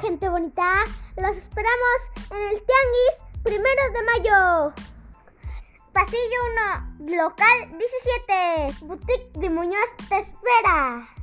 gente bonita. Los esperamos en el Tianguis primero de mayo. Pasillo 1, local 17, Boutique de Muñoz te espera.